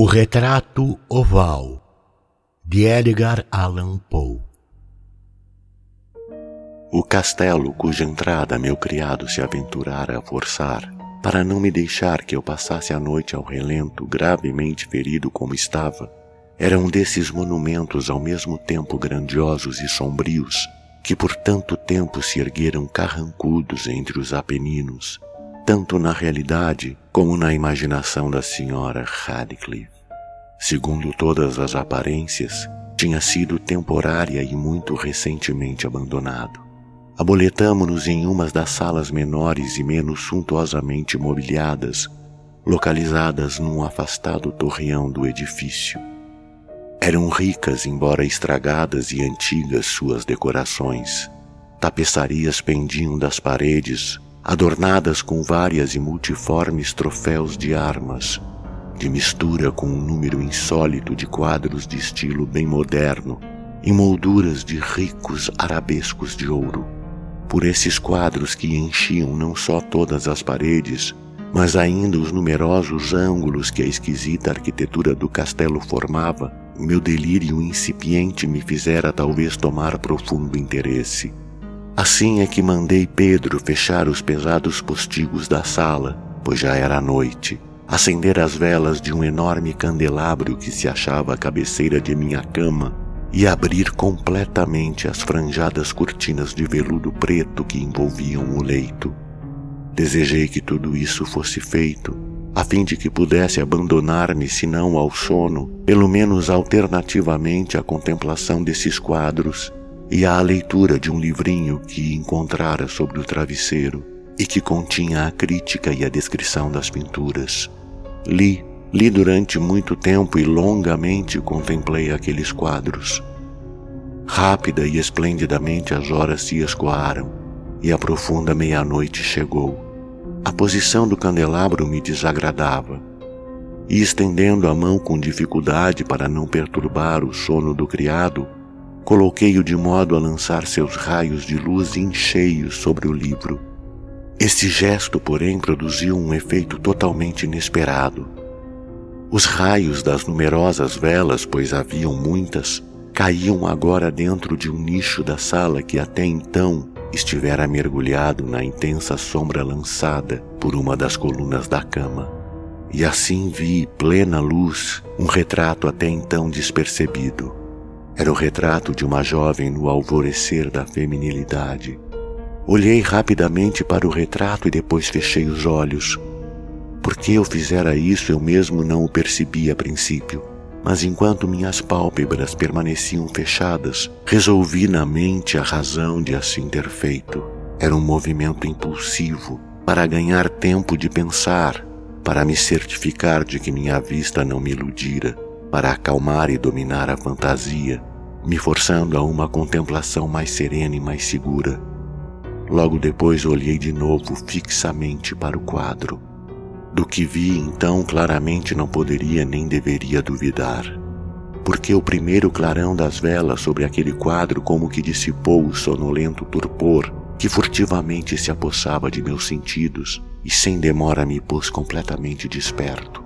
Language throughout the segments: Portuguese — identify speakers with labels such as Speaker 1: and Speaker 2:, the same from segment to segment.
Speaker 1: O Retrato Oval de Edgar Allan Poe
Speaker 2: O castelo cuja entrada meu criado se aventurara a forçar, para não me deixar que eu passasse a noite ao relento, gravemente ferido como estava, era um desses monumentos ao mesmo tempo grandiosos e sombrios, que por tanto tempo se ergueram carrancudos entre os Apeninos, tanto na realidade como na imaginação da senhora Radcliffe. Segundo todas as aparências, tinha sido temporária e muito recentemente abandonado. Aboletamo-nos em umas das salas menores e menos suntuosamente mobiliadas, localizadas num afastado torreão do edifício. Eram ricas, embora estragadas e antigas, suas decorações. Tapeçarias pendiam das paredes, adornadas com várias e multiformes troféus de armas, de mistura com um número insólito de quadros de estilo bem moderno, em molduras de ricos arabescos de ouro. Por esses quadros que enchiam não só todas as paredes, mas ainda os numerosos ângulos que a esquisita arquitetura do castelo formava, meu delírio incipiente me fizera talvez tomar profundo interesse. Assim é que mandei Pedro fechar os pesados postigos da sala, pois já era noite, acender as velas de um enorme candelabro que se achava à cabeceira de minha cama e abrir completamente as franjadas cortinas de veludo preto que envolviam o leito. Desejei que tudo isso fosse feito, a fim de que pudesse abandonar-me, se não ao sono, pelo menos alternativamente à contemplação desses quadros e à leitura de um livrinho que encontrara sobre o travesseiro e que continha a crítica e a descrição das pinturas. Li, li durante muito tempo e longamente contemplei aqueles quadros. Rápida e esplendidamente as horas se escoaram e a profunda meia-noite chegou. A posição do candelabro me desagradava e, estendendo a mão com dificuldade para não perturbar o sono do criado, Coloquei-o de modo a lançar seus raios de luz em cheio sobre o livro. Esse gesto, porém, produziu um efeito totalmente inesperado. Os raios das numerosas velas, pois haviam muitas, caíam agora dentro de um nicho da sala que até então estivera mergulhado na intensa sombra lançada por uma das colunas da cama. E assim vi, plena luz, um retrato até então despercebido. Era o retrato de uma jovem no alvorecer da feminilidade. Olhei rapidamente para o retrato e depois fechei os olhos. Por que eu fizera isso eu mesmo não o percebi a princípio, mas enquanto minhas pálpebras permaneciam fechadas, resolvi na mente a razão de assim ter feito. Era um movimento impulsivo para ganhar tempo de pensar, para me certificar de que minha vista não me iludira, para acalmar e dominar a fantasia, me forçando a uma contemplação mais serena e mais segura. Logo depois olhei de novo fixamente para o quadro. Do que vi então claramente não poderia nem deveria duvidar, porque o primeiro clarão das velas sobre aquele quadro como que dissipou o sonolento torpor que furtivamente se apossava de meus sentidos e sem demora me pôs completamente desperto.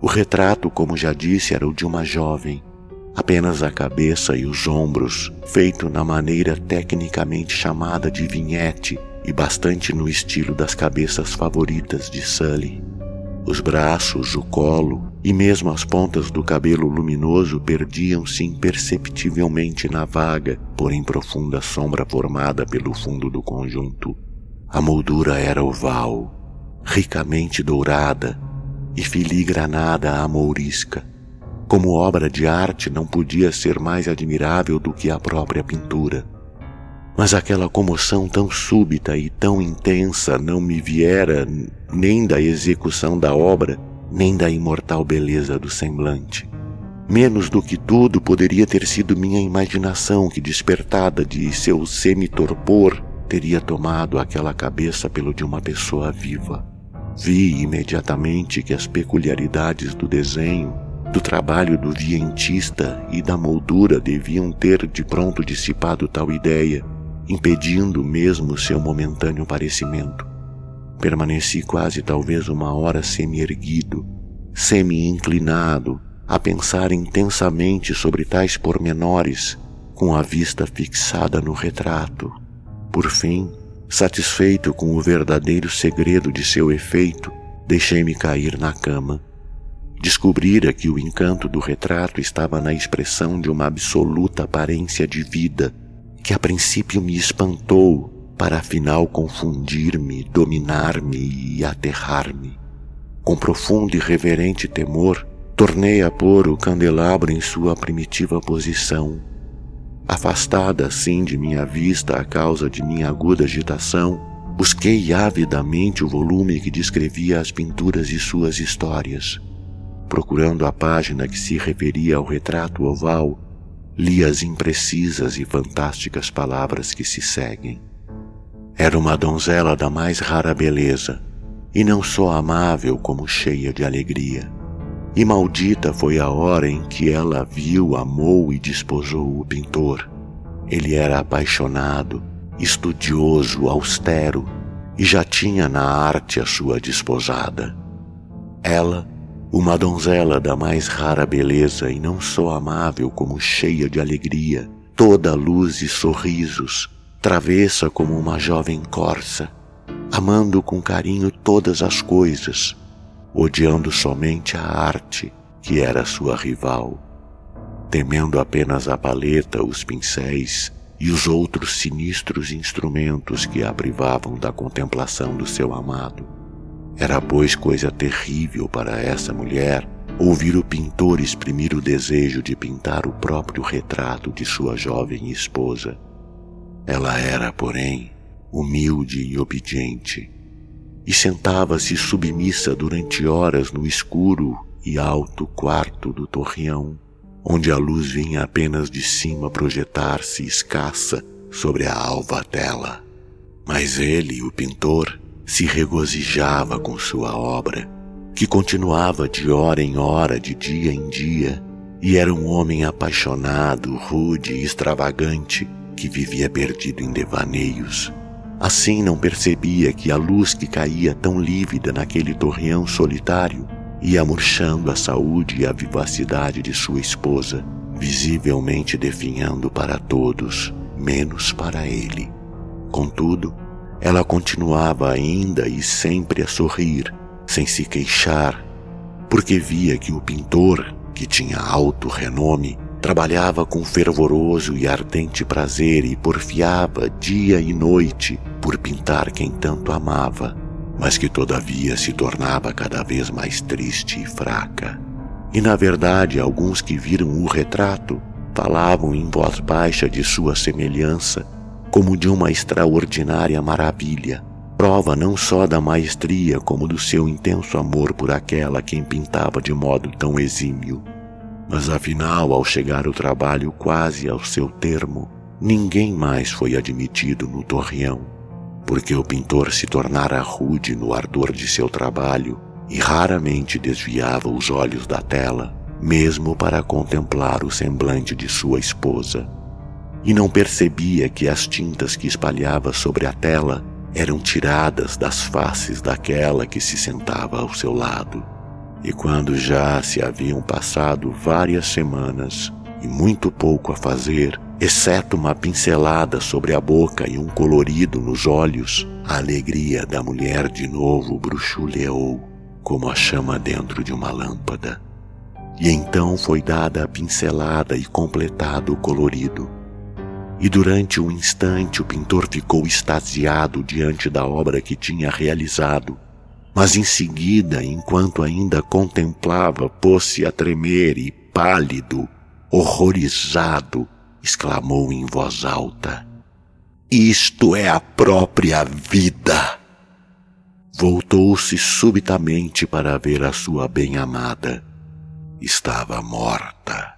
Speaker 2: O retrato, como já disse, era o de uma jovem, apenas a cabeça e os ombros, feito na maneira tecnicamente chamada de vinhete e bastante no estilo das cabeças favoritas de Sully. Os braços, o colo e mesmo as pontas do cabelo luminoso perdiam-se imperceptivelmente na vaga, porém profunda sombra formada pelo fundo do conjunto. A moldura era oval, ricamente dourada e filigranada à mourisca como obra de arte, não podia ser mais admirável do que a própria pintura. Mas aquela comoção tão súbita e tão intensa não me viera nem da execução da obra, nem da imortal beleza do semblante. Menos do que tudo poderia ter sido minha imaginação que, despertada de seu semi-torpor, teria tomado aquela cabeça pelo de uma pessoa viva. Vi imediatamente que as peculiaridades do desenho do trabalho do vientista e da moldura deviam ter de pronto dissipado tal ideia, impedindo mesmo seu momentâneo parecimento. Permaneci quase talvez uma hora semi-erguido, semi-inclinado, a pensar intensamente sobre tais pormenores, com a vista fixada no retrato. Por fim, satisfeito com o verdadeiro segredo de seu efeito, deixei-me cair na cama. Descobrira que o encanto do retrato estava na expressão de uma absoluta aparência de vida, que a princípio me espantou, para afinal confundir-me, dominar-me e aterrar-me. Com profundo e reverente temor, tornei a pôr o candelabro em sua primitiva posição. Afastada assim de minha vista a causa de minha aguda agitação, busquei avidamente o volume que descrevia as pinturas de suas histórias. Procurando a página que se referia ao retrato oval, li as imprecisas e fantásticas palavras que se seguem. Era uma donzela da mais rara beleza, e não só amável como cheia de alegria. E maldita foi a hora em que ela viu, amou e desposou o pintor. Ele era apaixonado, estudioso, austero, e já tinha na arte a sua desposada. Ela, uma donzela da mais rara beleza e não só amável como cheia de alegria, toda luz e sorrisos, travessa como uma jovem corça, amando com carinho todas as coisas, odiando somente a arte, que era sua rival, temendo apenas a paleta, os pincéis e os outros sinistros instrumentos que a privavam da contemplação do seu amado. Era, pois, coisa terrível para essa mulher ouvir o pintor exprimir o desejo de pintar o próprio retrato de sua jovem esposa. Ela era, porém, humilde e obediente, e sentava-se submissa durante horas no escuro e alto quarto do torreão, onde a luz vinha apenas de cima projetar-se escassa sobre a alva tela. Mas ele, o pintor, se regozijava com sua obra, que continuava de hora em hora, de dia em dia, e era um homem apaixonado, rude e extravagante, que vivia perdido em devaneios, Assim não percebia que a luz que caía tão lívida naquele torreão solitário ia murchando a saúde e a vivacidade de sua esposa, visivelmente definhando para todos, menos para ele. Contudo, ela continuava ainda e sempre a sorrir, sem se queixar, porque via que o pintor, que tinha alto renome, Trabalhava com fervoroso e ardente prazer e porfiava dia e noite por pintar quem tanto amava, mas que todavia se tornava cada vez mais triste e fraca. E na verdade, alguns que viram o retrato falavam em voz baixa de sua semelhança, como de uma extraordinária maravilha, prova não só da maestria como do seu intenso amor por aquela quem pintava de modo tão exímio. Mas afinal, ao chegar o trabalho quase ao seu termo, ninguém mais foi admitido no torreão, porque o pintor se tornara rude no ardor de seu trabalho e raramente desviava os olhos da tela, mesmo para contemplar o semblante de sua esposa. E não percebia que as tintas que espalhava sobre a tela eram tiradas das faces daquela que se sentava ao seu lado. E quando já se haviam passado várias semanas e muito pouco a fazer, exceto uma pincelada sobre a boca e um colorido nos olhos, a alegria da mulher de novo bruxuleou como a chama dentro de uma lâmpada. E então foi dada a pincelada e completado o colorido. E durante um instante o pintor ficou extasiado diante da obra que tinha realizado mas em seguida, enquanto ainda contemplava, pôs-se a tremer e, pálido, horrorizado, exclamou em voz alta: Isto é a própria vida! Voltou-se subitamente para ver a sua bem-amada. Estava morta.